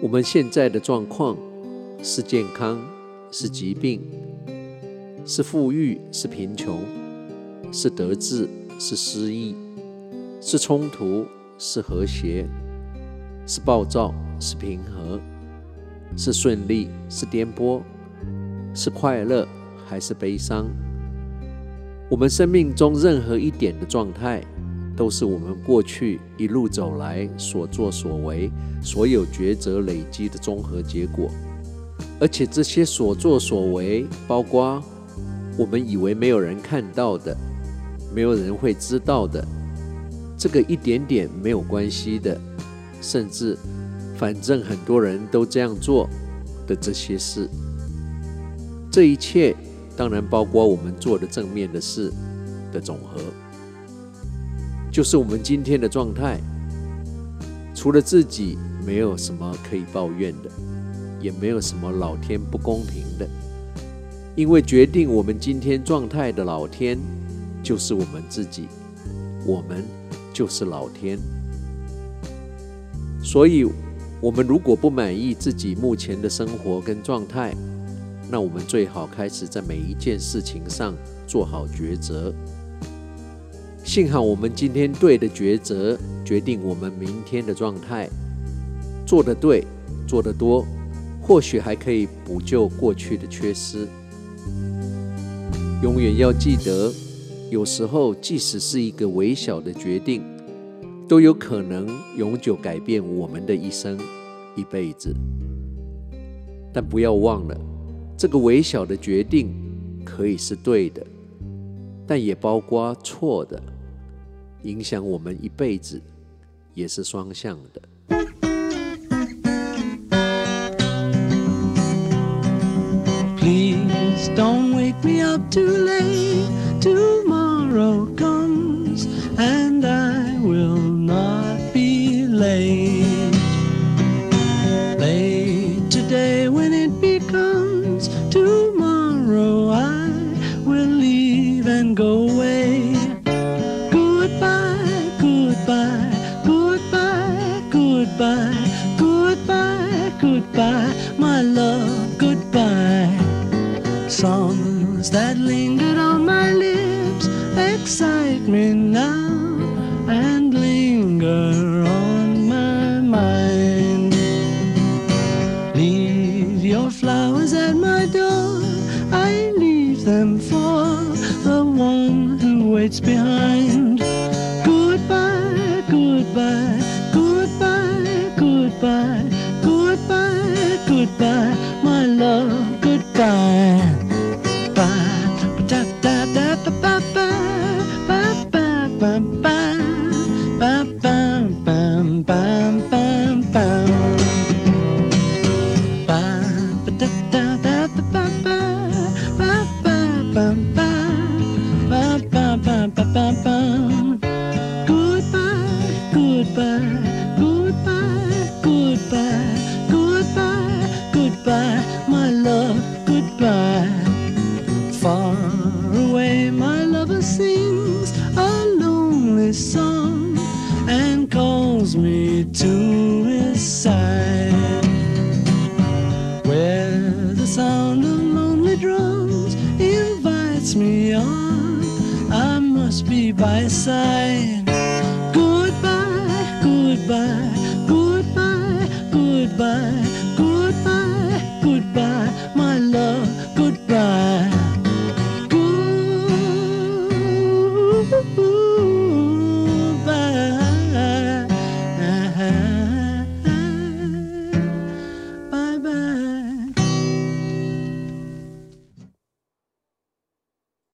我们现在的状况是健康，是疾病，是富裕，是贫穷，是得志，是失意，是冲突，是和谐，是暴躁，是平和，是顺利，是颠簸，是快乐，还是悲伤？我们生命中任何一点的状态，都是我们过去一路走来所作所为、所有抉择累积的综合结果，而且这些所作所为，包括我们以为没有人看到的、没有人会知道的，这个一点点没有关系的，甚至反正很多人都这样做的这些事，这一切当然包括我们做的正面的事的总和。就是我们今天的状态，除了自己，没有什么可以抱怨的，也没有什么老天不公平的，因为决定我们今天状态的老天，就是我们自己，我们就是老天。所以，我们如果不满意自己目前的生活跟状态，那我们最好开始在每一件事情上做好抉择。幸好我们今天对的抉择，决定我们明天的状态。做得对，做得多，或许还可以补救过去的缺失。永远要记得，有时候即使是一个微小的决定，都有可能永久改变我们的一生、一辈子。但不要忘了，这个微小的决定可以是对的，但也包括错的。影响我们一辈子，也是双向的。Please don't wake me up too late. Goodbye, my love, goodbye. Songs that lingered on my lips excite me now and linger on my mind. Leave your flowers at my door, I leave them for the one who waits behind. Goodbye goodbye, Goodbye, goodbye. Goodbye, goodbye, goodbye, my love, goodbye. Far away, my lover sings a lonely song and calls me to his side. Where the sound of lonely drums invites me on, I must be by his side.